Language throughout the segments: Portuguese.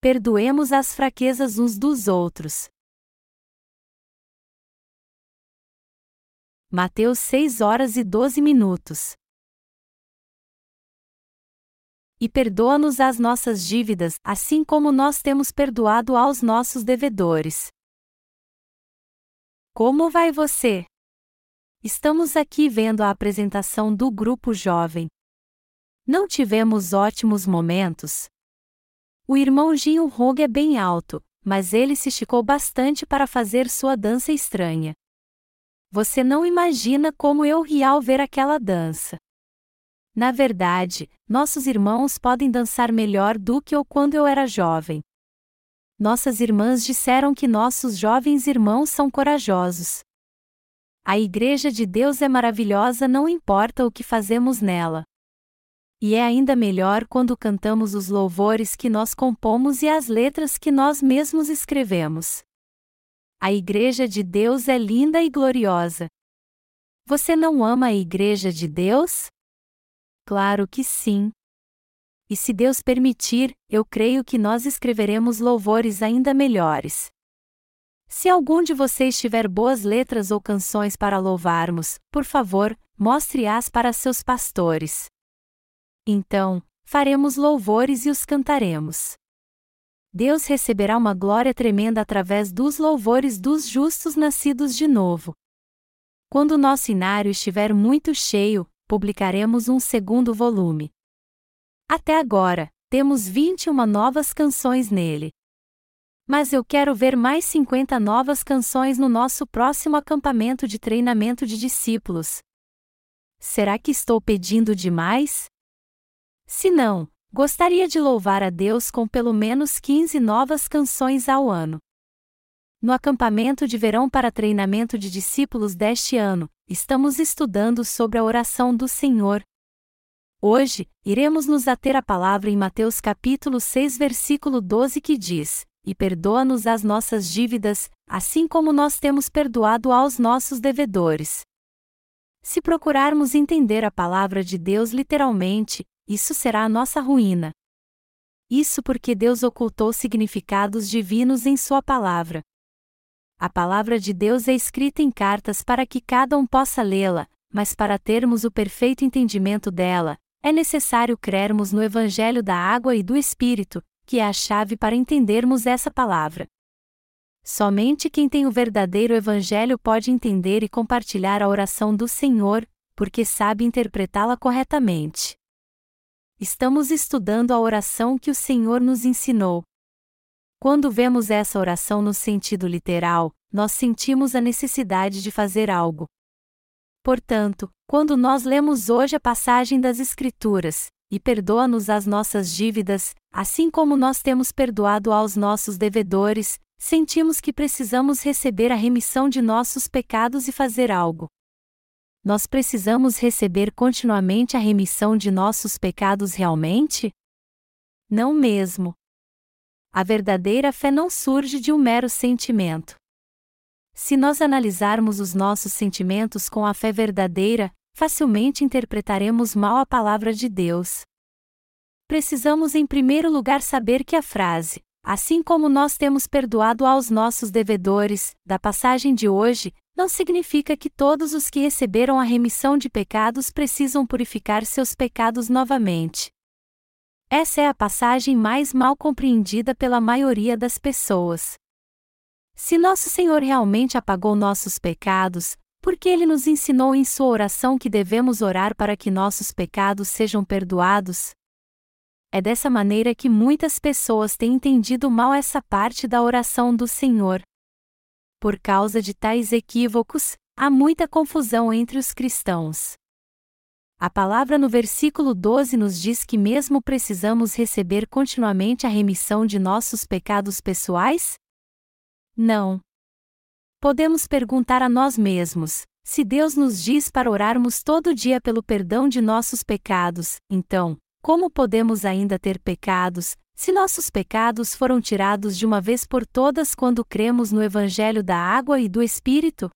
perdoemos as fraquezas uns dos outros. Mateus 6 horas e 12 minutos. E perdoa-nos as nossas dívidas, assim como nós temos perdoado aos nossos devedores. Como vai você? Estamos aqui vendo a apresentação do grupo jovem. Não tivemos ótimos momentos? O irmão Jinho Hong é bem alto, mas ele se esticou bastante para fazer sua dança estranha. Você não imagina como eu ri ao ver aquela dança. Na verdade, nossos irmãos podem dançar melhor do que eu quando eu era jovem. Nossas irmãs disseram que nossos jovens irmãos são corajosos. A Igreja de Deus é maravilhosa, não importa o que fazemos nela. E é ainda melhor quando cantamos os louvores que nós compomos e as letras que nós mesmos escrevemos. A Igreja de Deus é linda e gloriosa. Você não ama a Igreja de Deus? Claro que sim. E se Deus permitir, eu creio que nós escreveremos louvores ainda melhores. Se algum de vocês tiver boas letras ou canções para louvarmos, por favor, mostre-as para seus pastores. Então, faremos louvores e os cantaremos. Deus receberá uma glória tremenda através dos louvores dos justos nascidos de novo. Quando nosso inário estiver muito cheio, publicaremos um segundo volume. Até agora, temos 21 novas canções nele. Mas eu quero ver mais 50 novas canções no nosso próximo acampamento de treinamento de discípulos. Será que estou pedindo demais? Se não, gostaria de louvar a Deus com pelo menos 15 novas canções ao ano. No acampamento de verão para treinamento de discípulos deste ano, estamos estudando sobre a oração do Senhor. Hoje, iremos nos ater à palavra em Mateus capítulo 6 versículo 12 que diz: e perdoa-nos as nossas dívidas, assim como nós temos perdoado aos nossos devedores. Se procurarmos entender a palavra de Deus literalmente, isso será a nossa ruína. Isso porque Deus ocultou significados divinos em Sua palavra. A palavra de Deus é escrita em cartas para que cada um possa lê-la, mas para termos o perfeito entendimento dela, é necessário crermos no Evangelho da Água e do Espírito, que é a chave para entendermos essa palavra. Somente quem tem o verdadeiro Evangelho pode entender e compartilhar a oração do Senhor, porque sabe interpretá-la corretamente. Estamos estudando a oração que o Senhor nos ensinou. Quando vemos essa oração no sentido literal, nós sentimos a necessidade de fazer algo. Portanto, quando nós lemos hoje a passagem das Escrituras, e perdoa-nos as nossas dívidas, assim como nós temos perdoado aos nossos devedores, sentimos que precisamos receber a remissão de nossos pecados e fazer algo. Nós precisamos receber continuamente a remissão de nossos pecados realmente? Não mesmo. A verdadeira fé não surge de um mero sentimento. Se nós analisarmos os nossos sentimentos com a fé verdadeira, facilmente interpretaremos mal a palavra de Deus. Precisamos em primeiro lugar saber que a frase, assim como nós temos perdoado aos nossos devedores, da passagem de hoje, não significa que todos os que receberam a remissão de pecados precisam purificar seus pecados novamente. Essa é a passagem mais mal compreendida pela maioria das pessoas. Se nosso Senhor realmente apagou nossos pecados, porque ele nos ensinou em sua oração que devemos orar para que nossos pecados sejam perdoados. É dessa maneira que muitas pessoas têm entendido mal essa parte da oração do Senhor. Por causa de tais equívocos, há muita confusão entre os cristãos. A palavra no versículo 12 nos diz que mesmo precisamos receber continuamente a remissão de nossos pecados pessoais? Não. Podemos perguntar a nós mesmos: se Deus nos diz para orarmos todo dia pelo perdão de nossos pecados, então, como podemos ainda ter pecados, se nossos pecados foram tirados de uma vez por todas quando cremos no Evangelho da Água e do Espírito?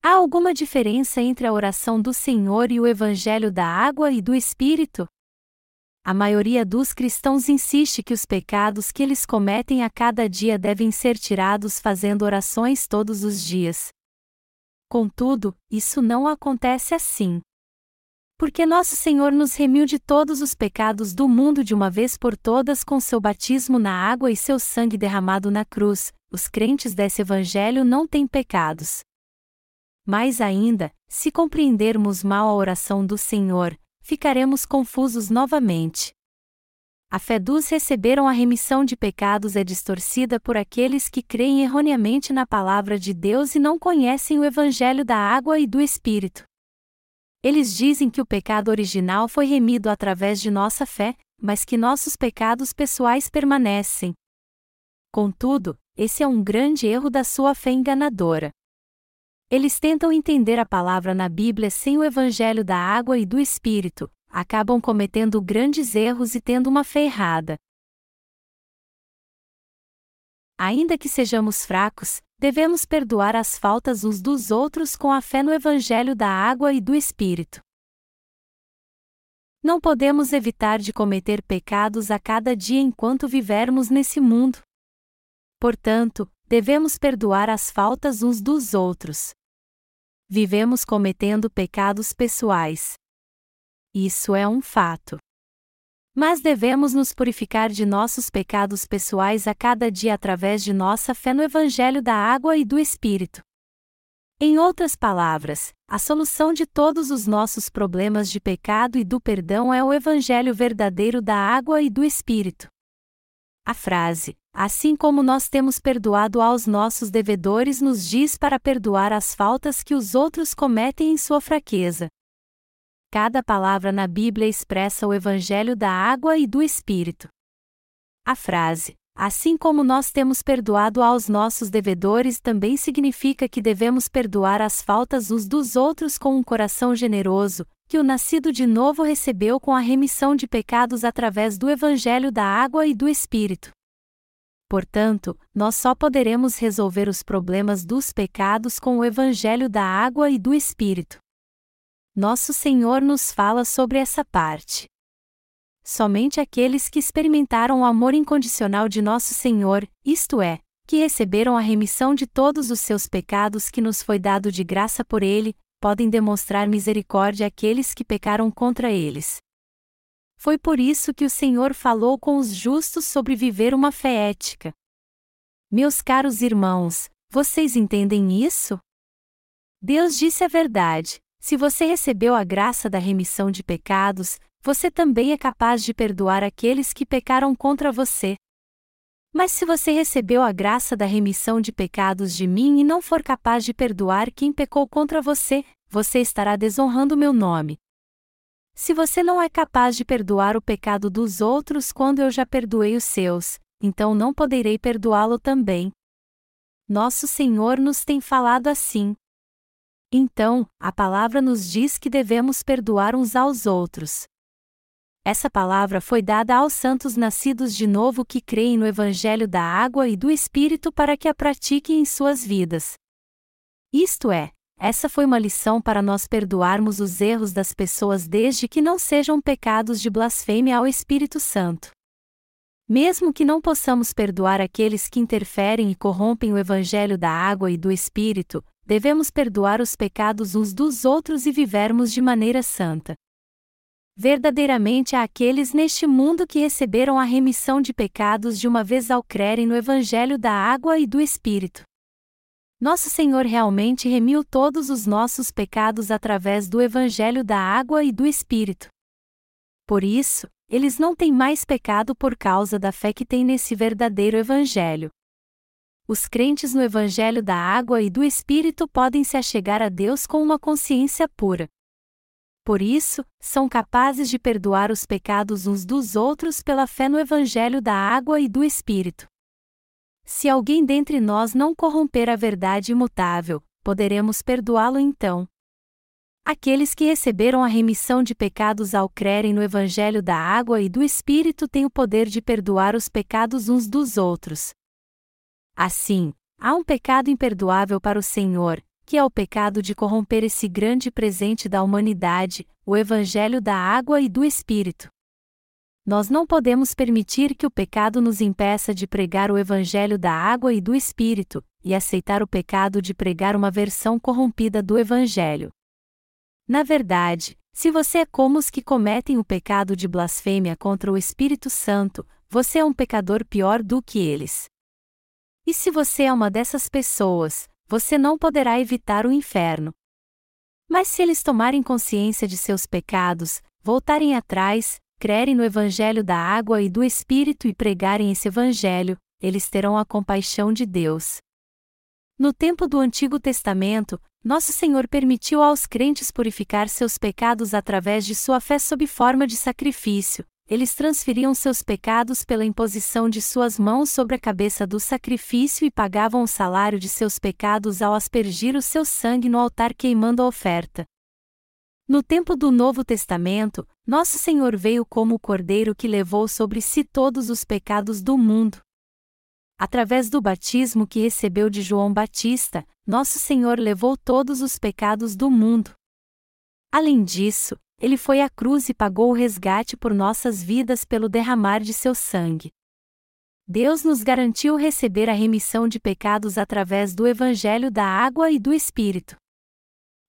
Há alguma diferença entre a oração do Senhor e o Evangelho da Água e do Espírito? A maioria dos cristãos insiste que os pecados que eles cometem a cada dia devem ser tirados fazendo orações todos os dias. Contudo, isso não acontece assim. Porque nosso Senhor nos remiu de todos os pecados do mundo de uma vez por todas com seu batismo na água e seu sangue derramado na cruz, os crentes desse evangelho não têm pecados. Mais ainda, se compreendermos mal a oração do Senhor, ficaremos confusos novamente. A fé dos receberam a remissão de pecados é distorcida por aqueles que creem erroneamente na palavra de Deus e não conhecem o Evangelho da água e do Espírito. Eles dizem que o pecado original foi remido através de nossa fé, mas que nossos pecados pessoais permanecem. Contudo, esse é um grande erro da sua fé enganadora. Eles tentam entender a palavra na Bíblia sem o evangelho da água e do Espírito, acabam cometendo grandes erros e tendo uma fé errada. Ainda que sejamos fracos, devemos perdoar as faltas uns dos outros com a fé no evangelho da água e do Espírito. Não podemos evitar de cometer pecados a cada dia enquanto vivermos nesse mundo. Portanto, devemos perdoar as faltas uns dos outros. Vivemos cometendo pecados pessoais. Isso é um fato. Mas devemos nos purificar de nossos pecados pessoais a cada dia através de nossa fé no Evangelho da Água e do Espírito. Em outras palavras, a solução de todos os nossos problemas de pecado e do perdão é o Evangelho verdadeiro da água e do Espírito. A frase, assim como nós temos perdoado aos nossos devedores, nos diz para perdoar as faltas que os outros cometem em sua fraqueza. Cada palavra na Bíblia expressa o Evangelho da água e do Espírito. A frase, assim como nós temos perdoado aos nossos devedores, também significa que devemos perdoar as faltas uns dos outros com um coração generoso, que o nascido de novo recebeu com a remissão de pecados através do Evangelho da Água e do Espírito. Portanto, nós só poderemos resolver os problemas dos pecados com o Evangelho da Água e do Espírito. Nosso Senhor nos fala sobre essa parte. Somente aqueles que experimentaram o amor incondicional de Nosso Senhor, isto é, que receberam a remissão de todos os seus pecados que nos foi dado de graça por Ele, podem demonstrar misericórdia àqueles que pecaram contra eles. Foi por isso que o Senhor falou com os justos sobre viver uma fé ética. Meus caros irmãos, vocês entendem isso? Deus disse a verdade: se você recebeu a graça da remissão de pecados, você também é capaz de perdoar aqueles que pecaram contra você. Mas se você recebeu a graça da remissão de pecados de mim e não for capaz de perdoar quem pecou contra você, você estará desonrando meu nome. Se você não é capaz de perdoar o pecado dos outros quando eu já perdoei os seus, então não poderei perdoá-lo também. Nosso Senhor nos tem falado assim. Então, a palavra nos diz que devemos perdoar uns aos outros. Essa palavra foi dada aos santos nascidos de novo que creem no Evangelho da água e do Espírito para que a pratiquem em suas vidas. Isto é, essa foi uma lição para nós perdoarmos os erros das pessoas desde que não sejam pecados de blasfêmia ao Espírito Santo. Mesmo que não possamos perdoar aqueles que interferem e corrompem o Evangelho da água e do Espírito, devemos perdoar os pecados uns dos outros e vivermos de maneira santa. Verdadeiramente há aqueles neste mundo que receberam a remissão de pecados de uma vez ao crerem no Evangelho da água e do Espírito. Nosso Senhor realmente remiu todos os nossos pecados através do Evangelho da água e do Espírito. Por isso, eles não têm mais pecado por causa da fé que têm nesse verdadeiro Evangelho. Os crentes no Evangelho da água e do Espírito podem se achegar a Deus com uma consciência pura. Por isso, são capazes de perdoar os pecados uns dos outros pela fé no Evangelho da água e do Espírito. Se alguém dentre nós não corromper a verdade imutável, poderemos perdoá-lo então. Aqueles que receberam a remissão de pecados ao crerem no Evangelho da água e do Espírito têm o poder de perdoar os pecados uns dos outros. Assim, há um pecado imperdoável para o Senhor, que é o pecado de corromper esse grande presente da humanidade, o Evangelho da água e do Espírito. Nós não podemos permitir que o pecado nos impeça de pregar o Evangelho da água e do Espírito, e aceitar o pecado de pregar uma versão corrompida do Evangelho. Na verdade, se você é como os que cometem o pecado de blasfêmia contra o Espírito Santo, você é um pecador pior do que eles. E se você é uma dessas pessoas, você não poderá evitar o inferno. Mas se eles tomarem consciência de seus pecados, voltarem atrás, crerem no Evangelho da água e do Espírito e pregarem esse Evangelho, eles terão a compaixão de Deus. No tempo do Antigo Testamento, nosso Senhor permitiu aos crentes purificar seus pecados através de sua fé sob forma de sacrifício. Eles transferiam seus pecados pela imposição de suas mãos sobre a cabeça do sacrifício e pagavam o salário de seus pecados ao aspergir o seu sangue no altar queimando a oferta. No tempo do Novo Testamento, nosso Senhor veio como o Cordeiro que levou sobre si todos os pecados do mundo. Através do batismo que recebeu de João Batista, nosso Senhor levou todos os pecados do mundo. Além disso, ele foi à cruz e pagou o resgate por nossas vidas pelo derramar de seu sangue. Deus nos garantiu receber a remissão de pecados através do Evangelho da Água e do Espírito.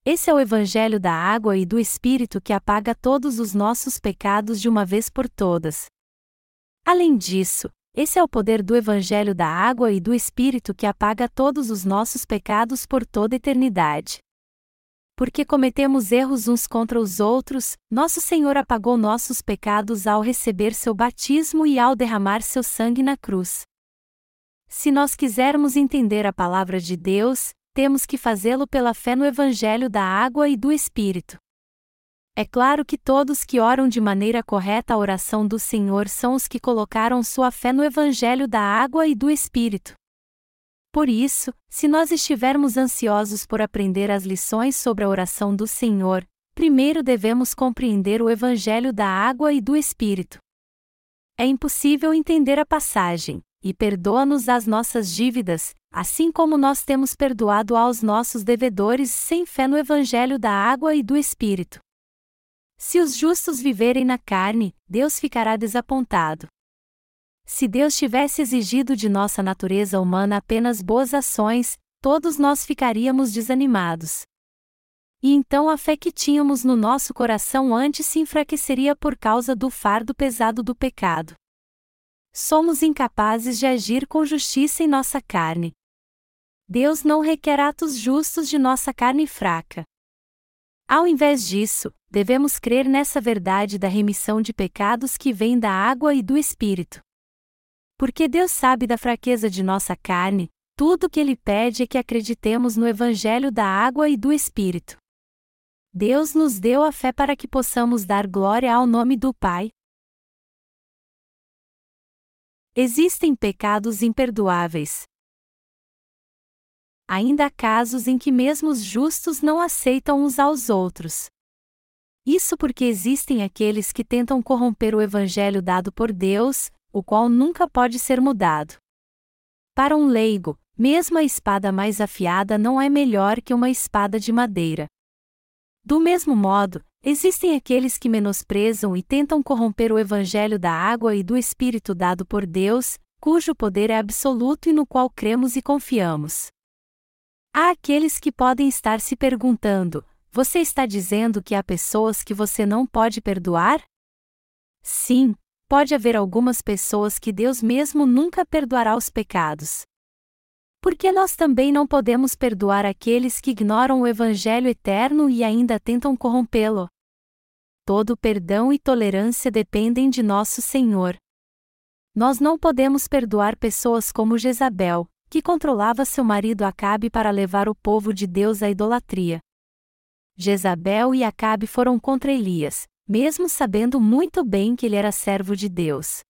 Esse é o Evangelho da Água e do Espírito que apaga todos os nossos pecados de uma vez por todas. Além disso, esse é o poder do Evangelho da água e do Espírito que apaga todos os nossos pecados por toda eternidade. Porque cometemos erros uns contra os outros, nosso Senhor apagou nossos pecados ao receber seu batismo e ao derramar seu sangue na cruz. Se nós quisermos entender a palavra de Deus, temos que fazê-lo pela fé no Evangelho da água e do Espírito. É claro que todos que oram de maneira correta a oração do Senhor são os que colocaram sua fé no Evangelho da água e do Espírito. Por isso, se nós estivermos ansiosos por aprender as lições sobre a oração do Senhor, primeiro devemos compreender o Evangelho da água e do Espírito. É impossível entender a passagem, e perdoa-nos as nossas dívidas, assim como nós temos perdoado aos nossos devedores sem fé no Evangelho da água e do Espírito. Se os justos viverem na carne, Deus ficará desapontado. Se Deus tivesse exigido de nossa natureza humana apenas boas ações, todos nós ficaríamos desanimados. E então a fé que tínhamos no nosso coração antes se enfraqueceria por causa do fardo pesado do pecado. Somos incapazes de agir com justiça em nossa carne. Deus não requer atos justos de nossa carne fraca. Ao invés disso, devemos crer nessa verdade da remissão de pecados que vem da água e do Espírito. Porque Deus sabe da fraqueza de nossa carne, tudo o que Ele pede é que acreditemos no Evangelho da água e do Espírito. Deus nos deu a fé para que possamos dar glória ao nome do Pai. Existem pecados imperdoáveis. Ainda há casos em que mesmo os justos não aceitam uns aos outros. Isso porque existem aqueles que tentam corromper o evangelho dado por Deus, o qual nunca pode ser mudado. Para um leigo, mesmo a espada mais afiada não é melhor que uma espada de madeira. Do mesmo modo, existem aqueles que menosprezam e tentam corromper o evangelho da água e do Espírito dado por Deus, cujo poder é absoluto e no qual cremos e confiamos. Há aqueles que podem estar se perguntando: você está dizendo que há pessoas que você não pode perdoar? Sim, pode haver algumas pessoas que Deus mesmo nunca perdoará os pecados. Porque nós também não podemos perdoar aqueles que ignoram o Evangelho eterno e ainda tentam corrompê-lo. Todo perdão e tolerância dependem de nosso Senhor. Nós não podemos perdoar pessoas como Jezabel, que controlava seu marido Acabe para levar o povo de Deus à idolatria. Jezabel e Acabe foram contra Elias, mesmo sabendo muito bem que ele era servo de Deus.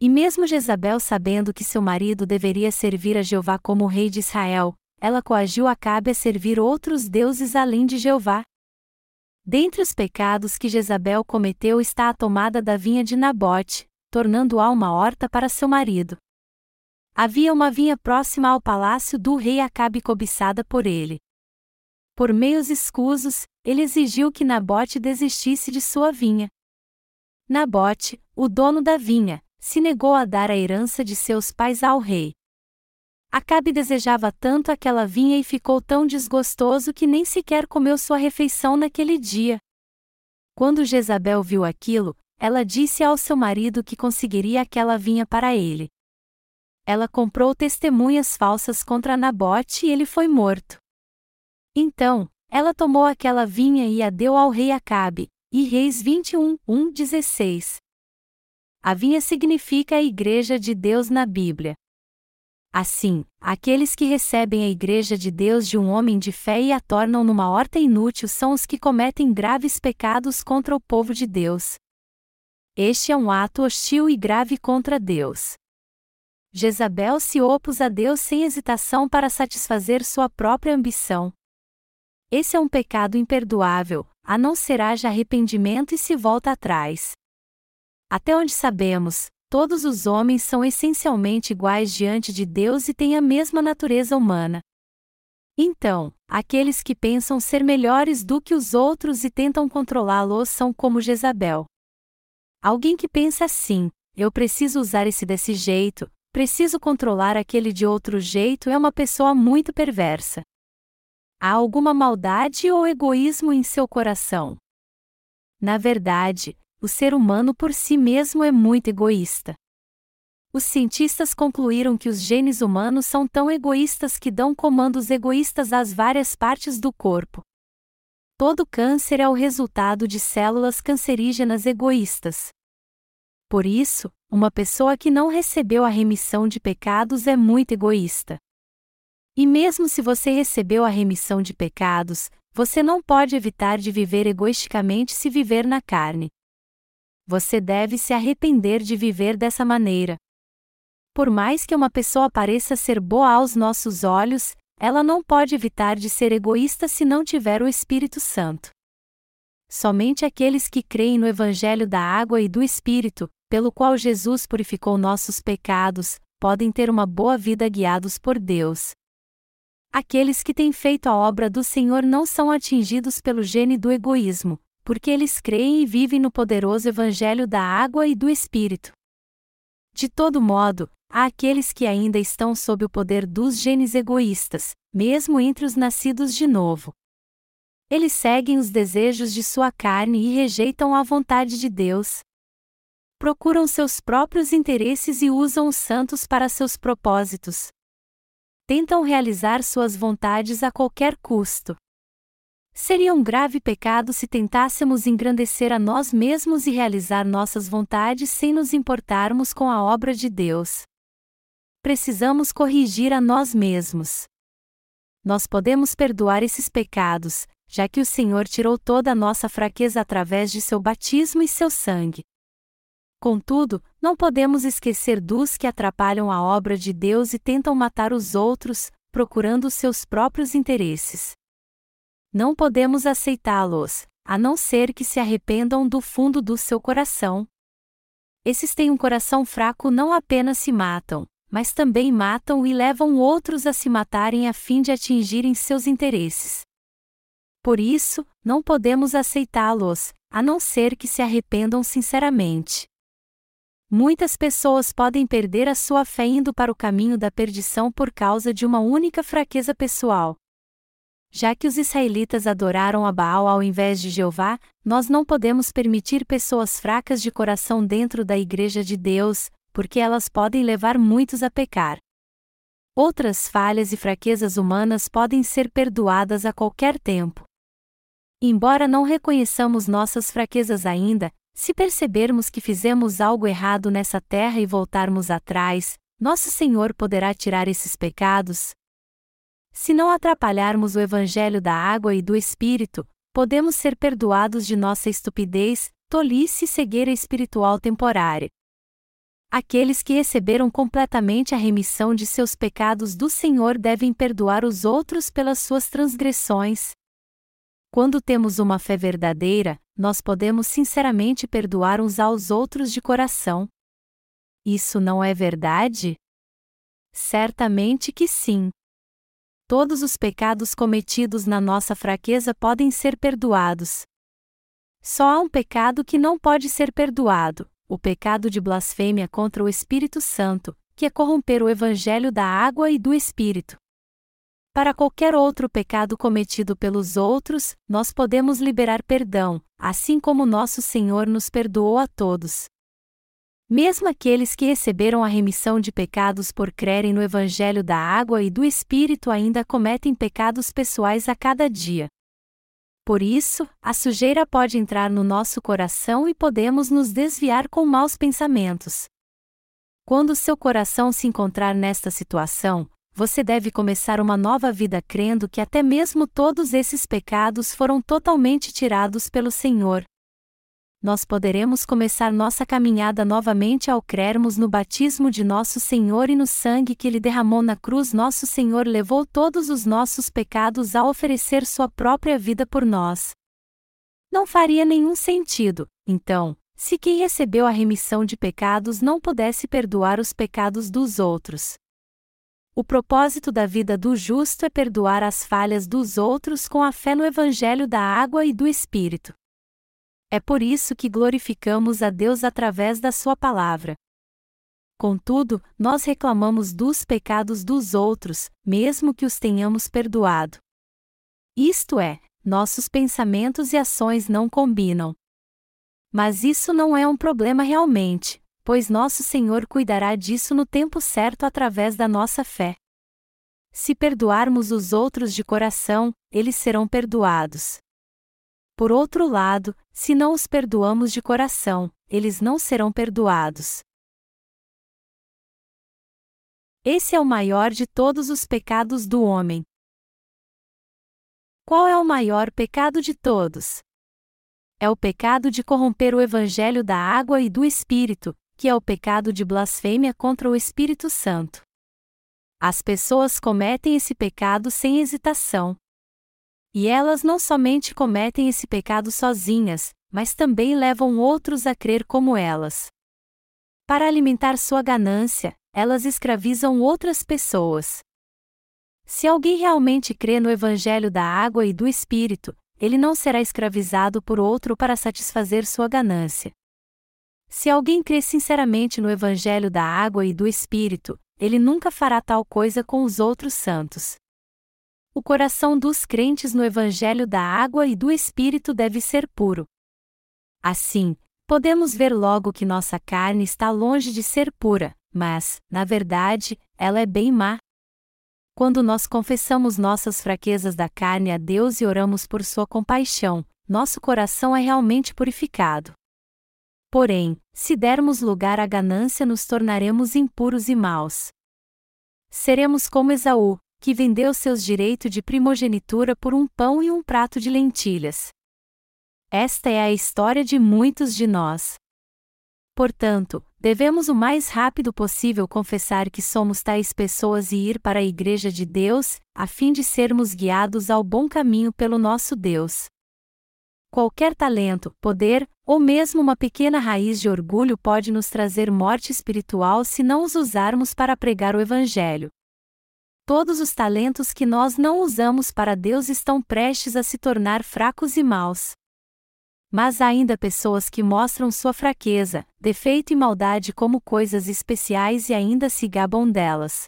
E mesmo Jezabel sabendo que seu marido deveria servir a Jeová como rei de Israel, ela coagiu Acabe a servir outros deuses além de Jeová. Dentre os pecados que Jezabel cometeu está a tomada da vinha de Nabote, tornando-a uma horta para seu marido. Havia uma vinha próxima ao palácio do rei Acabe cobiçada por ele. Por meios escusos, ele exigiu que Nabote desistisse de sua vinha. Nabote, o dono da vinha, se negou a dar a herança de seus pais ao rei. Acabe desejava tanto aquela vinha e ficou tão desgostoso que nem sequer comeu sua refeição naquele dia. Quando Jezabel viu aquilo, ela disse ao seu marido que conseguiria aquela vinha para ele. Ela comprou testemunhas falsas contra Nabote e ele foi morto. Então, ela tomou aquela vinha e a deu ao rei Acabe, e Reis 21, 1, 16. A vinha significa a Igreja de Deus na Bíblia. Assim, aqueles que recebem a Igreja de Deus de um homem de fé e a tornam numa horta inútil são os que cometem graves pecados contra o povo de Deus. Este é um ato hostil e grave contra Deus. Jezabel se opôs a Deus sem hesitação para satisfazer sua própria ambição. Esse é um pecado imperdoável, a não ser haja arrependimento e se volta atrás. Até onde sabemos, Todos os homens são essencialmente iguais diante de Deus e têm a mesma natureza humana. Então, aqueles que pensam ser melhores do que os outros e tentam controlá-los são como Jezabel. Alguém que pensa assim, eu preciso usar esse desse jeito, preciso controlar aquele de outro jeito é uma pessoa muito perversa. Há alguma maldade ou egoísmo em seu coração? Na verdade, o ser humano por si mesmo é muito egoísta. Os cientistas concluíram que os genes humanos são tão egoístas que dão comandos egoístas às várias partes do corpo. Todo câncer é o resultado de células cancerígenas egoístas. Por isso, uma pessoa que não recebeu a remissão de pecados é muito egoísta. E mesmo se você recebeu a remissão de pecados, você não pode evitar de viver egoisticamente se viver na carne você deve se arrepender de viver dessa maneira. Por mais que uma pessoa pareça ser boa aos nossos olhos, ela não pode evitar de ser egoísta se não tiver o Espírito Santo. Somente aqueles que creem no Evangelho da água e do Espírito, pelo qual Jesus purificou nossos pecados, podem ter uma boa vida guiados por Deus. Aqueles que têm feito a obra do Senhor não são atingidos pelo gene do egoísmo, porque eles creem e vivem no poderoso Evangelho da água e do Espírito. De todo modo, há aqueles que ainda estão sob o poder dos genes egoístas, mesmo entre os nascidos de novo. Eles seguem os desejos de sua carne e rejeitam a vontade de Deus. Procuram seus próprios interesses e usam os santos para seus propósitos. Tentam realizar suas vontades a qualquer custo. Seria um grave pecado se tentássemos engrandecer a nós mesmos e realizar nossas vontades sem nos importarmos com a obra de Deus. Precisamos corrigir a nós mesmos. Nós podemos perdoar esses pecados, já que o Senhor tirou toda a nossa fraqueza através de seu batismo e seu sangue. Contudo, não podemos esquecer dos que atrapalham a obra de Deus e tentam matar os outros, procurando seus próprios interesses não podemos aceitá-los, a não ser que se arrependam do fundo do seu coração. Esses têm um coração fraco não apenas se matam, mas também matam e levam outros a se matarem a fim de atingirem seus interesses. Por isso, não podemos aceitá-los, a não ser que se arrependam sinceramente. Muitas pessoas podem perder a sua fé indo para o caminho da perdição por causa de uma única fraqueza pessoal. Já que os israelitas adoraram a Baal ao invés de Jeová, nós não podemos permitir pessoas fracas de coração dentro da Igreja de Deus, porque elas podem levar muitos a pecar. Outras falhas e fraquezas humanas podem ser perdoadas a qualquer tempo. Embora não reconheçamos nossas fraquezas ainda, se percebermos que fizemos algo errado nessa terra e voltarmos atrás, nosso Senhor poderá tirar esses pecados, se não atrapalharmos o Evangelho da água e do Espírito, podemos ser perdoados de nossa estupidez, tolice e cegueira espiritual temporária. Aqueles que receberam completamente a remissão de seus pecados do Senhor devem perdoar os outros pelas suas transgressões. Quando temos uma fé verdadeira, nós podemos sinceramente perdoar uns aos outros de coração. Isso não é verdade? Certamente que sim. Todos os pecados cometidos na nossa fraqueza podem ser perdoados. Só há um pecado que não pode ser perdoado: o pecado de blasfêmia contra o Espírito Santo, que é corromper o Evangelho da água e do Espírito. Para qualquer outro pecado cometido pelos outros, nós podemos liberar perdão, assim como nosso Senhor nos perdoou a todos. Mesmo aqueles que receberam a remissão de pecados por crerem no Evangelho da água e do Espírito ainda cometem pecados pessoais a cada dia. Por isso, a sujeira pode entrar no nosso coração e podemos nos desviar com maus pensamentos. Quando seu coração se encontrar nesta situação, você deve começar uma nova vida crendo que até mesmo todos esses pecados foram totalmente tirados pelo Senhor. Nós poderemos começar nossa caminhada novamente ao crermos no batismo de nosso Senhor e no sangue que Ele derramou na cruz. Nosso Senhor levou todos os nossos pecados ao oferecer Sua própria vida por nós. Não faria nenhum sentido, então, se quem recebeu a remissão de pecados não pudesse perdoar os pecados dos outros. O propósito da vida do justo é perdoar as falhas dos outros com a fé no Evangelho da água e do Espírito. É por isso que glorificamos a Deus através da Sua palavra. Contudo, nós reclamamos dos pecados dos outros, mesmo que os tenhamos perdoado. Isto é, nossos pensamentos e ações não combinam. Mas isso não é um problema realmente, pois nosso Senhor cuidará disso no tempo certo através da nossa fé. Se perdoarmos os outros de coração, eles serão perdoados. Por outro lado, se não os perdoamos de coração, eles não serão perdoados. Esse é o maior de todos os pecados do homem. Qual é o maior pecado de todos? É o pecado de corromper o evangelho da água e do espírito, que é o pecado de blasfêmia contra o Espírito Santo. As pessoas cometem esse pecado sem hesitação. E elas não somente cometem esse pecado sozinhas, mas também levam outros a crer como elas. Para alimentar sua ganância, elas escravizam outras pessoas. Se alguém realmente crê no Evangelho da água e do Espírito, ele não será escravizado por outro para satisfazer sua ganância. Se alguém crê sinceramente no Evangelho da água e do Espírito, ele nunca fará tal coisa com os outros santos. O coração dos crentes no Evangelho da água e do Espírito deve ser puro. Assim, podemos ver logo que nossa carne está longe de ser pura, mas, na verdade, ela é bem má. Quando nós confessamos nossas fraquezas da carne a Deus e oramos por sua compaixão, nosso coração é realmente purificado. Porém, se dermos lugar à ganância, nos tornaremos impuros e maus. Seremos como Esaú, que vendeu seus direitos de primogenitura por um pão e um prato de lentilhas. Esta é a história de muitos de nós. Portanto, devemos o mais rápido possível confessar que somos tais pessoas e ir para a Igreja de Deus, a fim de sermos guiados ao bom caminho pelo nosso Deus. Qualquer talento, poder, ou mesmo uma pequena raiz de orgulho pode nos trazer morte espiritual se não os usarmos para pregar o Evangelho. Todos os talentos que nós não usamos para Deus estão prestes a se tornar fracos e maus. Mas há ainda pessoas que mostram sua fraqueza, defeito e maldade como coisas especiais e ainda se gabam delas.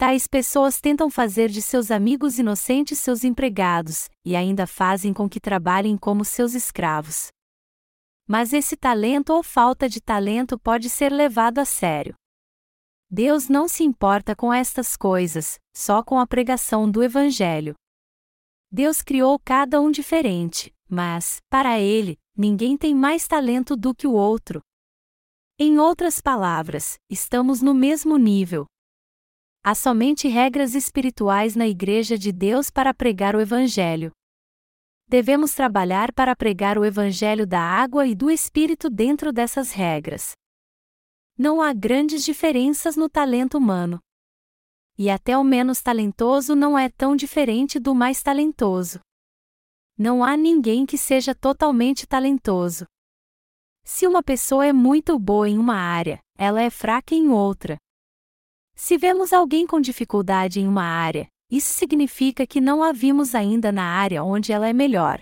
Tais pessoas tentam fazer de seus amigos inocentes seus empregados, e ainda fazem com que trabalhem como seus escravos. Mas esse talento ou falta de talento pode ser levado a sério. Deus não se importa com estas coisas, só com a pregação do Evangelho. Deus criou cada um diferente, mas, para Ele, ninguém tem mais talento do que o outro. Em outras palavras, estamos no mesmo nível, Há somente regras espirituais na Igreja de Deus para pregar o Evangelho. Devemos trabalhar para pregar o Evangelho da água e do Espírito dentro dessas regras. Não há grandes diferenças no talento humano. E até o menos talentoso não é tão diferente do mais talentoso. Não há ninguém que seja totalmente talentoso. Se uma pessoa é muito boa em uma área, ela é fraca em outra. Se vemos alguém com dificuldade em uma área, isso significa que não a vimos ainda na área onde ela é melhor.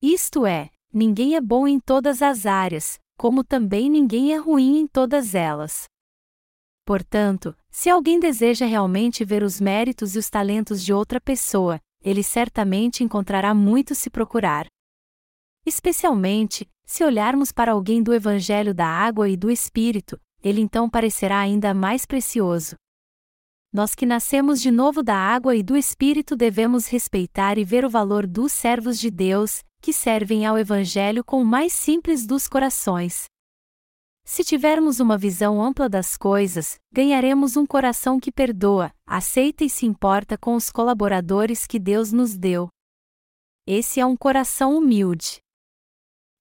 Isto é, ninguém é bom em todas as áreas, como também ninguém é ruim em todas elas. Portanto, se alguém deseja realmente ver os méritos e os talentos de outra pessoa, ele certamente encontrará muito se procurar. Especialmente, se olharmos para alguém do Evangelho da Água e do Espírito, ele então parecerá ainda mais precioso. Nós que nascemos de novo da água e do Espírito devemos respeitar e ver o valor dos servos de Deus, que servem ao Evangelho com o mais simples dos corações. Se tivermos uma visão ampla das coisas, ganharemos um coração que perdoa, aceita e se importa com os colaboradores que Deus nos deu. Esse é um coração humilde.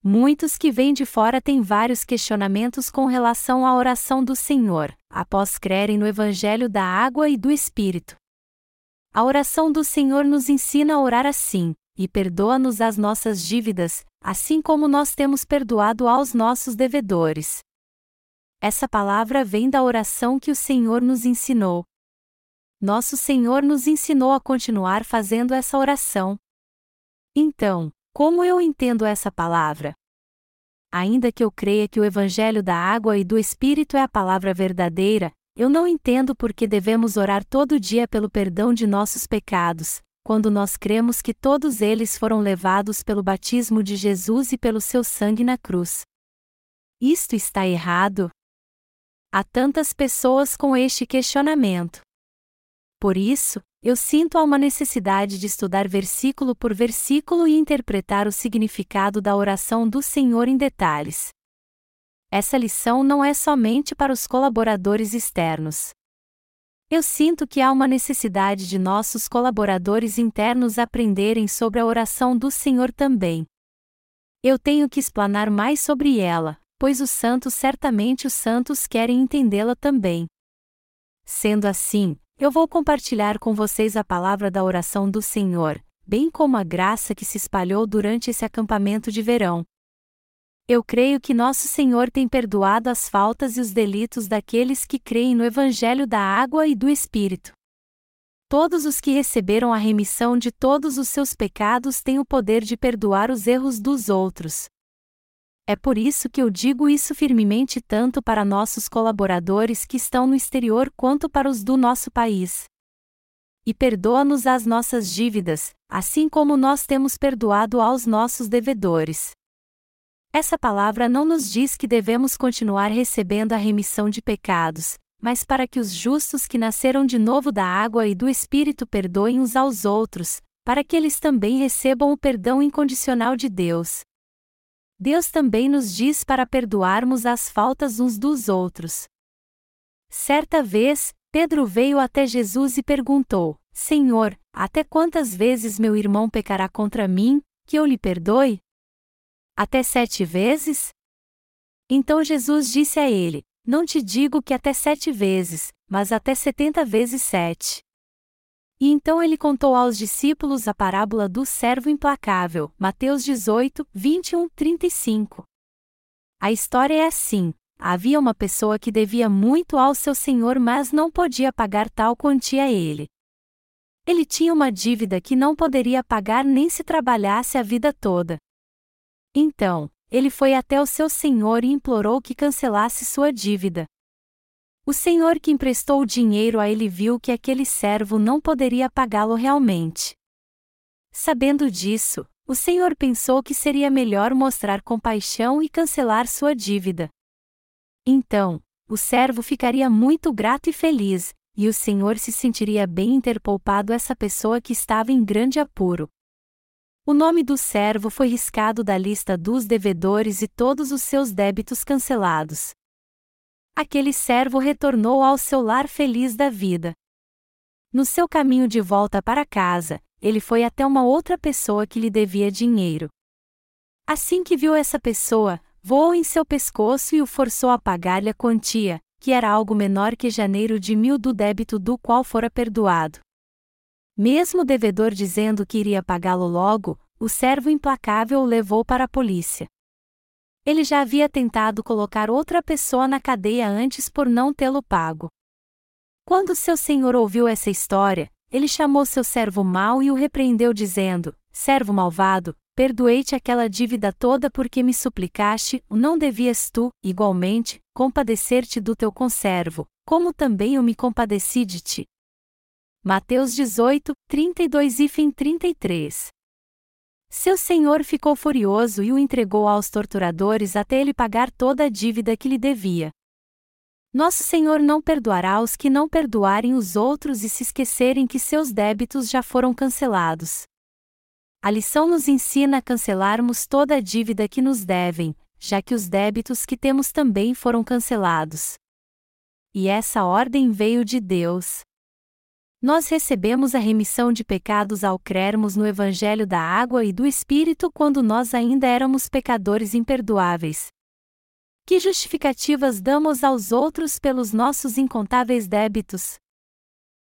Muitos que vêm de fora têm vários questionamentos com relação à oração do Senhor, após crerem no Evangelho da Água e do Espírito. A oração do Senhor nos ensina a orar assim: e perdoa-nos as nossas dívidas, assim como nós temos perdoado aos nossos devedores. Essa palavra vem da oração que o Senhor nos ensinou. Nosso Senhor nos ensinou a continuar fazendo essa oração. Então, como eu entendo essa palavra? Ainda que eu creia que o Evangelho da água e do Espírito é a palavra verdadeira, eu não entendo por que devemos orar todo dia pelo perdão de nossos pecados, quando nós cremos que todos eles foram levados pelo batismo de Jesus e pelo seu sangue na cruz. Isto está errado? Há tantas pessoas com este questionamento. Por isso, eu sinto uma necessidade de estudar versículo por versículo e interpretar o significado da oração do Senhor em detalhes. Essa lição não é somente para os colaboradores externos. Eu sinto que há uma necessidade de nossos colaboradores internos aprenderem sobre a oração do Senhor também. Eu tenho que explanar mais sobre ela, pois os santos certamente os santos querem entendê-la também. Sendo assim, eu vou compartilhar com vocês a palavra da oração do Senhor, bem como a graça que se espalhou durante esse acampamento de verão. Eu creio que nosso Senhor tem perdoado as faltas e os delitos daqueles que creem no Evangelho da Água e do Espírito. Todos os que receberam a remissão de todos os seus pecados têm o poder de perdoar os erros dos outros. É por isso que eu digo isso firmemente tanto para nossos colaboradores que estão no exterior quanto para os do nosso país. E perdoa-nos as nossas dívidas, assim como nós temos perdoado aos nossos devedores. Essa palavra não nos diz que devemos continuar recebendo a remissão de pecados, mas para que os justos que nasceram de novo da água e do Espírito perdoem uns aos outros, para que eles também recebam o perdão incondicional de Deus. Deus também nos diz para perdoarmos as faltas uns dos outros. Certa vez, Pedro veio até Jesus e perguntou: Senhor, até quantas vezes meu irmão pecará contra mim, que eu lhe perdoe? Até sete vezes? Então Jesus disse a ele: Não te digo que até sete vezes, mas até setenta vezes sete. E então ele contou aos discípulos a parábola do servo implacável, Mateus 18, 21, 35. A história é assim: havia uma pessoa que devia muito ao seu senhor, mas não podia pagar tal quantia a ele. Ele tinha uma dívida que não poderia pagar nem se trabalhasse a vida toda. Então, ele foi até o seu senhor e implorou que cancelasse sua dívida. O senhor que emprestou o dinheiro a ele viu que aquele servo não poderia pagá-lo realmente. Sabendo disso, o senhor pensou que seria melhor mostrar compaixão e cancelar sua dívida. Então, o servo ficaria muito grato e feliz, e o senhor se sentiria bem em ter poupado essa pessoa que estava em grande apuro. O nome do servo foi riscado da lista dos devedores e todos os seus débitos cancelados aquele servo retornou ao seu lar feliz da vida. No seu caminho de volta para casa, ele foi até uma outra pessoa que lhe devia dinheiro. Assim que viu essa pessoa, voou em seu pescoço e o forçou a pagar-lhe a quantia, que era algo menor que janeiro de mil do débito do qual fora perdoado. Mesmo o devedor dizendo que iria pagá-lo logo, o servo implacável o levou para a polícia. Ele já havia tentado colocar outra pessoa na cadeia antes por não tê-lo pago. Quando seu senhor ouviu essa história, ele chamou seu servo mau e o repreendeu, dizendo: Servo malvado, perdoei-te aquela dívida toda porque me suplicaste, não devias tu, igualmente, compadecer-te do teu conservo, como também eu me compadeci de ti. Mateus 18, 32 e fim 33. Seu senhor ficou furioso e o entregou aos torturadores até ele pagar toda a dívida que lhe devia. Nosso Senhor não perdoará os que não perdoarem os outros e se esquecerem que seus débitos já foram cancelados. A lição nos ensina a cancelarmos toda a dívida que nos devem, já que os débitos que temos também foram cancelados. E essa ordem veio de Deus. Nós recebemos a remissão de pecados ao crermos no Evangelho da Água e do Espírito quando nós ainda éramos pecadores imperdoáveis, que justificativas damos aos outros pelos nossos incontáveis débitos?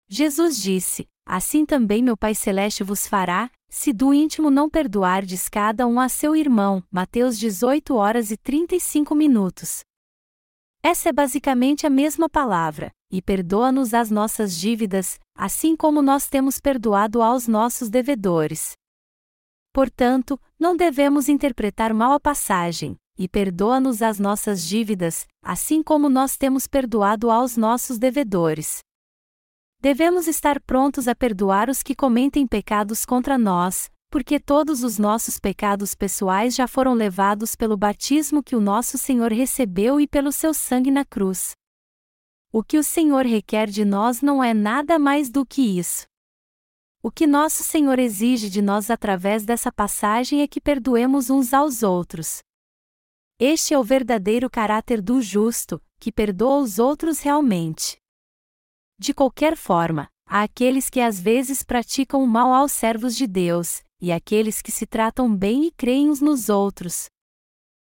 Jesus disse: Assim também meu Pai Celeste vos fará, se do íntimo não perdoardes cada um a seu irmão. Mateus 18 horas e 35 minutos. Essa é basicamente a mesma palavra, e perdoa-nos as nossas dívidas, assim como nós temos perdoado aos nossos devedores. Portanto, não devemos interpretar mal a passagem, e perdoa-nos as nossas dívidas, assim como nós temos perdoado aos nossos devedores. Devemos estar prontos a perdoar os que cometem pecados contra nós, porque todos os nossos pecados pessoais já foram levados pelo batismo que o nosso Senhor recebeu e pelo seu sangue na cruz. O que o Senhor requer de nós não é nada mais do que isso. O que nosso Senhor exige de nós através dessa passagem é que perdoemos uns aos outros. Este é o verdadeiro caráter do justo, que perdoa os outros realmente. De qualquer forma, há aqueles que às vezes praticam o mal aos servos de Deus, e aqueles que se tratam bem e creem uns nos outros.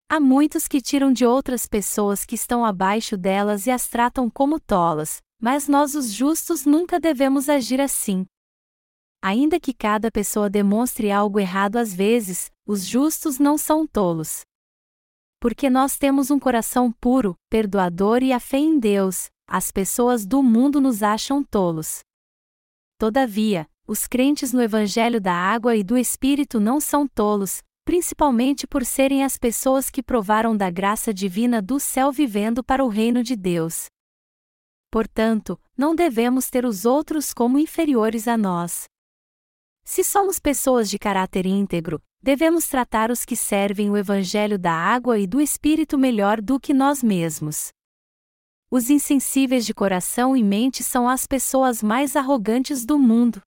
Há muitos que tiram de outras pessoas que estão abaixo delas e as tratam como tolas, mas nós, os justos, nunca devemos agir assim. Ainda que cada pessoa demonstre algo errado às vezes, os justos não são tolos porque nós temos um coração puro, perdoador e a fé em Deus, as pessoas do mundo nos acham tolos. Todavia, os crentes no Evangelho da Água e do Espírito não são tolos, principalmente por serem as pessoas que provaram da graça divina do céu vivendo para o reino de Deus. Portanto, não devemos ter os outros como inferiores a nós. Se somos pessoas de caráter íntegro, devemos tratar os que servem o Evangelho da água e do Espírito melhor do que nós mesmos. Os insensíveis de coração e mente são as pessoas mais arrogantes do mundo.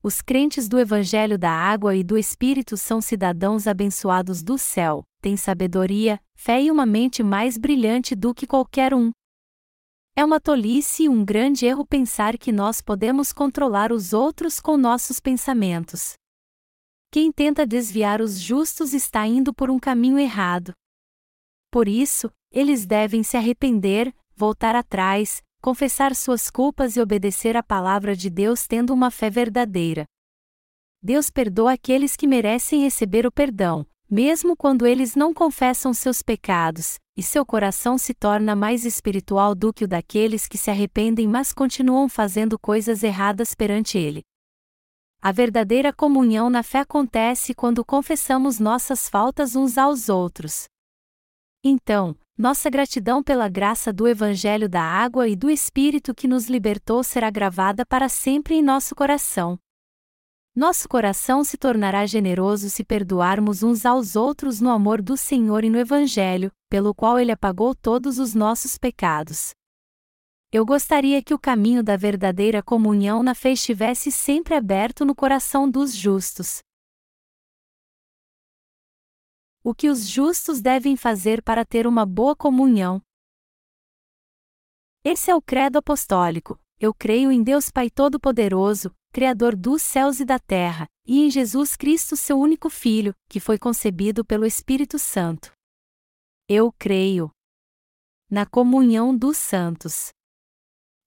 Os crentes do Evangelho da água e do Espírito são cidadãos abençoados do céu, têm sabedoria, fé e uma mente mais brilhante do que qualquer um. É uma tolice e um grande erro pensar que nós podemos controlar os outros com nossos pensamentos. Quem tenta desviar os justos está indo por um caminho errado. Por isso, eles devem se arrepender, voltar atrás, confessar suas culpas e obedecer à palavra de Deus tendo uma fé verdadeira. Deus perdoa aqueles que merecem receber o perdão, mesmo quando eles não confessam seus pecados, e seu coração se torna mais espiritual do que o daqueles que se arrependem mas continuam fazendo coisas erradas perante Ele. A verdadeira comunhão na fé acontece quando confessamos nossas faltas uns aos outros. Então, nossa gratidão pela graça do Evangelho da Água e do Espírito que nos libertou será gravada para sempre em nosso coração. Nosso coração se tornará generoso se perdoarmos uns aos outros no amor do Senhor e no Evangelho, pelo qual Ele apagou todos os nossos pecados. Eu gostaria que o caminho da verdadeira comunhão na fé estivesse sempre aberto no coração dos justos. O que os justos devem fazer para ter uma boa comunhão? Esse é o credo apostólico. Eu creio em Deus Pai Todo-Poderoso, Criador dos céus e da terra, e em Jesus Cristo, seu único Filho, que foi concebido pelo Espírito Santo. Eu creio na comunhão dos santos.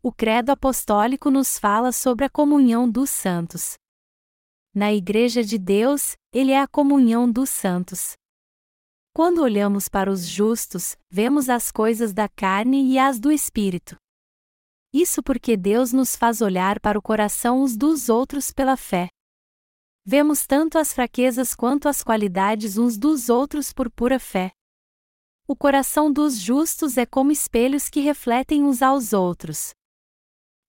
O Credo Apostólico nos fala sobre a comunhão dos santos. Na Igreja de Deus, ele é a comunhão dos santos. Quando olhamos para os justos, vemos as coisas da carne e as do espírito. Isso porque Deus nos faz olhar para o coração uns dos outros pela fé. Vemos tanto as fraquezas quanto as qualidades uns dos outros por pura fé. O coração dos justos é como espelhos que refletem uns aos outros.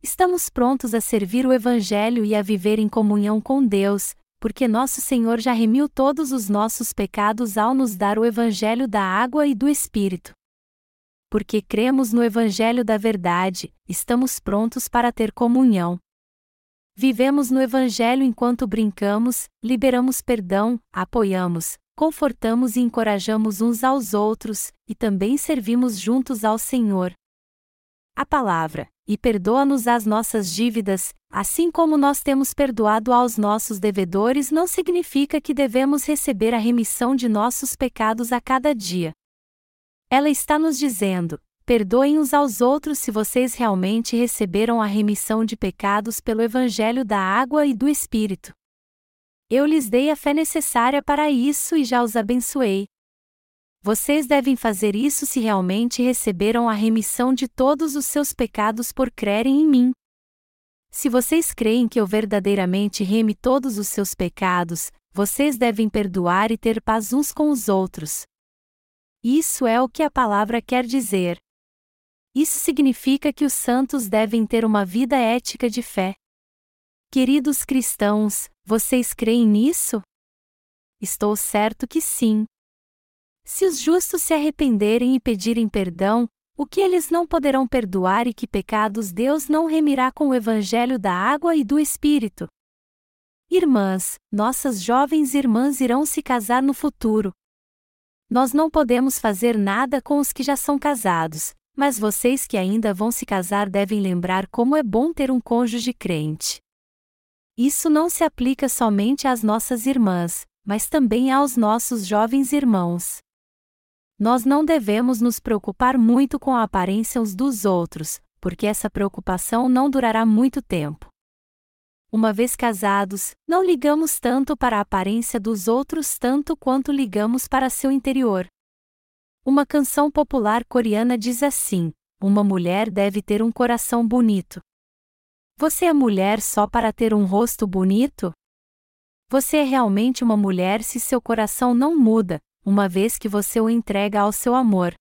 Estamos prontos a servir o Evangelho e a viver em comunhão com Deus, porque nosso Senhor já remiu todos os nossos pecados ao nos dar o Evangelho da água e do Espírito. Porque cremos no Evangelho da Verdade, estamos prontos para ter comunhão. Vivemos no Evangelho enquanto brincamos, liberamos perdão, apoiamos, confortamos e encorajamos uns aos outros, e também servimos juntos ao Senhor. A palavra, e perdoa-nos as nossas dívidas, assim como nós temos perdoado aos nossos devedores, não significa que devemos receber a remissão de nossos pecados a cada dia. Ela está nos dizendo: perdoem uns aos outros se vocês realmente receberam a remissão de pecados pelo Evangelho da água e do Espírito. Eu lhes dei a fé necessária para isso e já os abençoei. Vocês devem fazer isso se realmente receberam a remissão de todos os seus pecados por crerem em mim. Se vocês creem que eu verdadeiramente reme todos os seus pecados, vocês devem perdoar e ter paz uns com os outros. Isso é o que a palavra quer dizer. Isso significa que os santos devem ter uma vida ética de fé. Queridos cristãos, vocês creem nisso? Estou certo que sim. Se os justos se arrependerem e pedirem perdão, o que eles não poderão perdoar e que pecados Deus não remirá com o evangelho da água e do Espírito? Irmãs, nossas jovens irmãs irão se casar no futuro. Nós não podemos fazer nada com os que já são casados, mas vocês que ainda vão se casar devem lembrar como é bom ter um cônjuge crente. Isso não se aplica somente às nossas irmãs, mas também aos nossos jovens irmãos. Nós não devemos nos preocupar muito com a aparência uns dos outros, porque essa preocupação não durará muito tempo. Uma vez casados, não ligamos tanto para a aparência dos outros tanto quanto ligamos para seu interior. Uma canção popular coreana diz assim: Uma mulher deve ter um coração bonito. Você é mulher só para ter um rosto bonito? Você é realmente uma mulher se seu coração não muda, uma vez que você o entrega ao seu amor.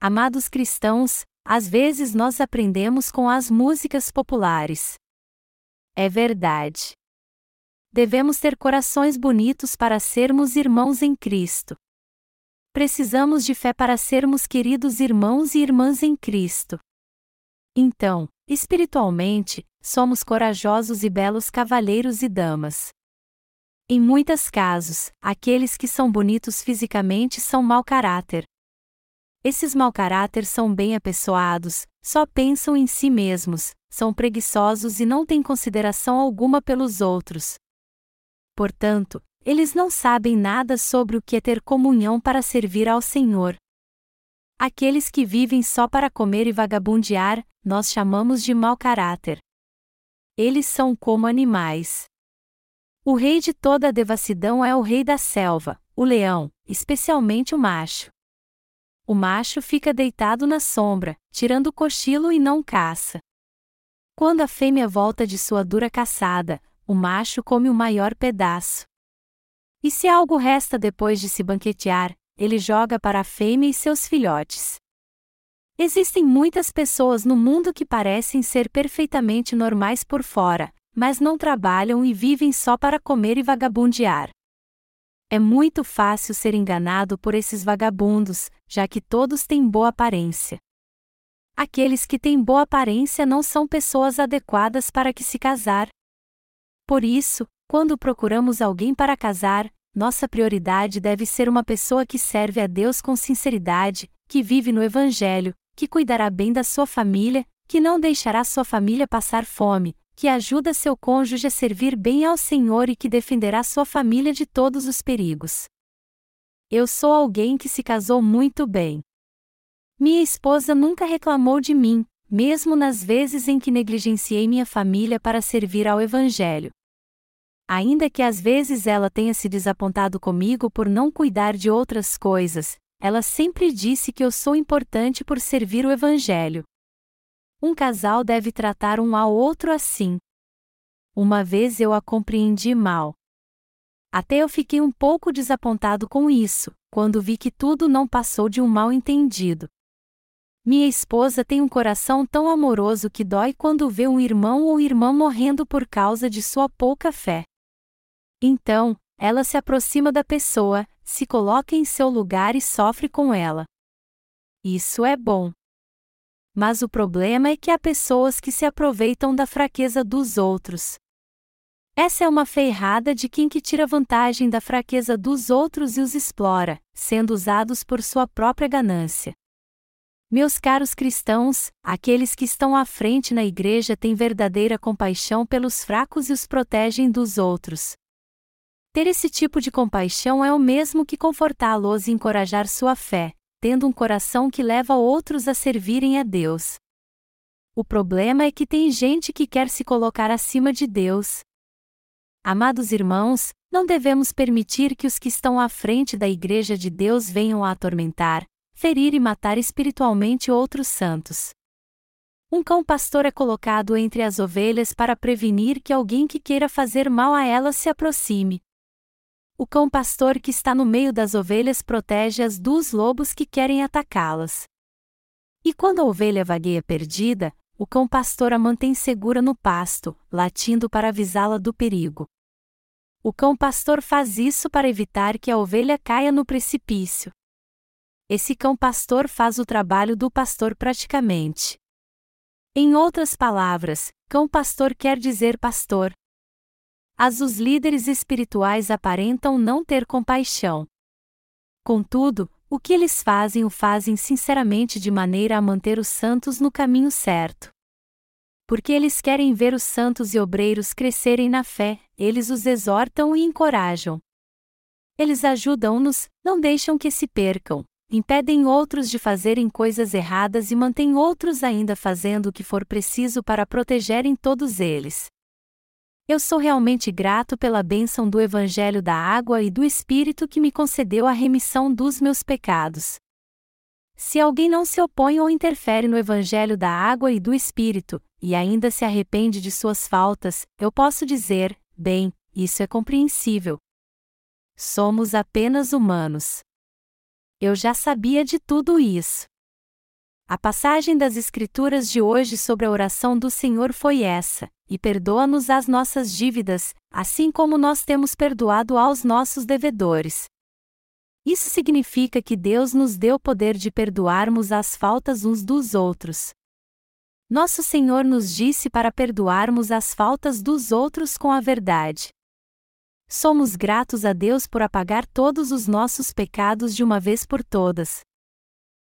Amados cristãos, às vezes nós aprendemos com as músicas populares. É verdade. Devemos ter corações bonitos para sermos irmãos em Cristo. Precisamos de fé para sermos queridos irmãos e irmãs em Cristo. Então, espiritualmente, somos corajosos e belos cavalheiros e damas. Em muitos casos, aqueles que são bonitos fisicamente são mau caráter. Esses mau caráter são bem apessoados, só pensam em si mesmos, são preguiçosos e não têm consideração alguma pelos outros. Portanto, eles não sabem nada sobre o que é ter comunhão para servir ao Senhor. Aqueles que vivem só para comer e vagabundear, nós chamamos de mau caráter. Eles são como animais. O rei de toda a devassidão é o rei da selva, o leão, especialmente o macho. O macho fica deitado na sombra, tirando o cochilo e não caça. Quando a fêmea volta de sua dura caçada, o macho come o maior pedaço. E se algo resta depois de se banquetear, ele joga para a fêmea e seus filhotes. Existem muitas pessoas no mundo que parecem ser perfeitamente normais por fora, mas não trabalham e vivem só para comer e vagabundear. É muito fácil ser enganado por esses vagabundos, já que todos têm boa aparência. Aqueles que têm boa aparência não são pessoas adequadas para que se casar. Por isso, quando procuramos alguém para casar, nossa prioridade deve ser uma pessoa que serve a Deus com sinceridade, que vive no Evangelho, que cuidará bem da sua família, que não deixará sua família passar fome, que ajuda seu cônjuge a servir bem ao Senhor e que defenderá sua família de todos os perigos. Eu sou alguém que se casou muito bem. Minha esposa nunca reclamou de mim, mesmo nas vezes em que negligenciei minha família para servir ao Evangelho. Ainda que às vezes ela tenha se desapontado comigo por não cuidar de outras coisas, ela sempre disse que eu sou importante por servir o Evangelho. Um casal deve tratar um ao outro assim. Uma vez eu a compreendi mal. Até eu fiquei um pouco desapontado com isso, quando vi que tudo não passou de um mal entendido. Minha esposa tem um coração tão amoroso que dói quando vê um irmão ou irmã morrendo por causa de sua pouca fé. Então, ela se aproxima da pessoa, se coloca em seu lugar e sofre com ela. Isso é bom. Mas o problema é que há pessoas que se aproveitam da fraqueza dos outros. Essa é uma ferrada de quem que tira vantagem da fraqueza dos outros e os explora, sendo usados por sua própria ganância. Meus caros cristãos, aqueles que estão à frente na igreja têm verdadeira compaixão pelos fracos e os protegem dos outros. Ter esse tipo de compaixão é o mesmo que confortá-los e encorajar sua fé, tendo um coração que leva outros a servirem a Deus. O problema é que tem gente que quer se colocar acima de Deus. Amados irmãos, não devemos permitir que os que estão à frente da Igreja de Deus venham a atormentar, ferir e matar espiritualmente outros santos. Um cão pastor é colocado entre as ovelhas para prevenir que alguém que queira fazer mal a elas se aproxime, o cão pastor que está no meio das ovelhas protege-as dos lobos que querem atacá-las. E quando a ovelha vagueia perdida, o cão pastor a mantém segura no pasto, latindo para avisá-la do perigo. O cão pastor faz isso para evitar que a ovelha caia no precipício. Esse cão pastor faz o trabalho do pastor praticamente. Em outras palavras, cão pastor quer dizer pastor, as os líderes espirituais aparentam não ter compaixão. Contudo, o que eles fazem o fazem sinceramente de maneira a manter os santos no caminho certo. Porque eles querem ver os santos e obreiros crescerem na fé, eles os exortam e encorajam. Eles ajudam-nos, não deixam que se percam, impedem outros de fazerem coisas erradas e mantêm outros ainda fazendo o que for preciso para protegerem todos eles. Eu sou realmente grato pela bênção do Evangelho da Água e do Espírito que me concedeu a remissão dos meus pecados. Se alguém não se opõe ou interfere no Evangelho da Água e do Espírito, e ainda se arrepende de suas faltas, eu posso dizer: bem, isso é compreensível. Somos apenas humanos. Eu já sabia de tudo isso. A passagem das Escrituras de hoje sobre a oração do Senhor foi essa: e perdoa-nos as nossas dívidas, assim como nós temos perdoado aos nossos devedores. Isso significa que Deus nos deu o poder de perdoarmos as faltas uns dos outros. Nosso Senhor nos disse para perdoarmos as faltas dos outros com a verdade. Somos gratos a Deus por apagar todos os nossos pecados de uma vez por todas.